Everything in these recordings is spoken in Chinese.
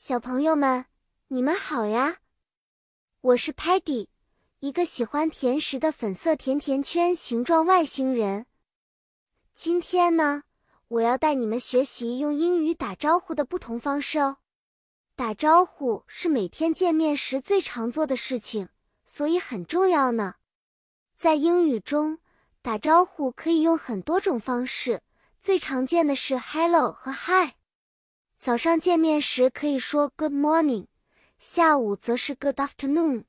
小朋友们，你们好呀！我是 Patty，一个喜欢甜食的粉色甜甜圈形状外星人。今天呢，我要带你们学习用英语打招呼的不同方式哦。打招呼是每天见面时最常做的事情，所以很重要呢。在英语中，打招呼可以用很多种方式，最常见的是 Hello 和 Hi。早上见面时可以说 Good morning，下午则是 Good afternoon，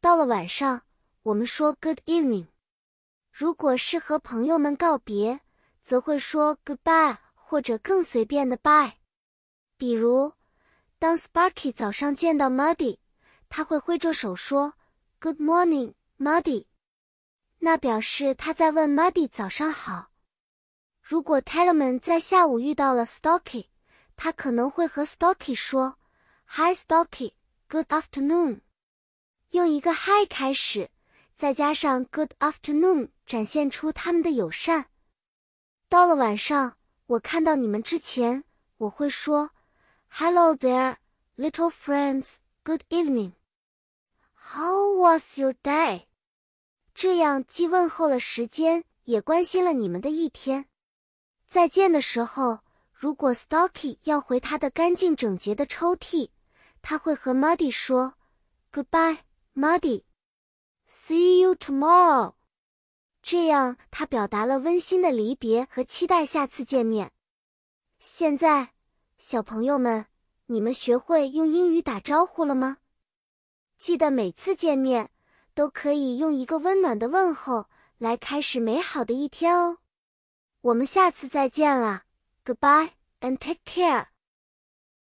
到了晚上我们说 Good evening。如果是和朋友们告别，则会说 Goodbye 或者更随便的 Bye。比如，当 Sparky 早上见到 Muddy，他会挥着手说 Good morning, Muddy，那表示他在问 Muddy 早上好。如果 Tellerman 在下午遇到了 Stocky，他可能会和 Stocky 说：“Hi, Stocky, good afternoon。”用一个 Hi 开始，再加上 Good afternoon，展现出他们的友善。到了晚上，我看到你们之前，我会说：“Hello there, little friends. Good evening. How was your day？” 这样既问候了时间，也关心了你们的一天。再见的时候。如果 Stocky 要回他的干净整洁的抽屉，他会和 Muddy 说：“Goodbye, Muddy. See you tomorrow.” 这样他表达了温馨的离别和期待下次见面。现在，小朋友们，你们学会用英语打招呼了吗？记得每次见面都可以用一个温暖的问候来开始美好的一天哦。我们下次再见了。Goodbye and take care.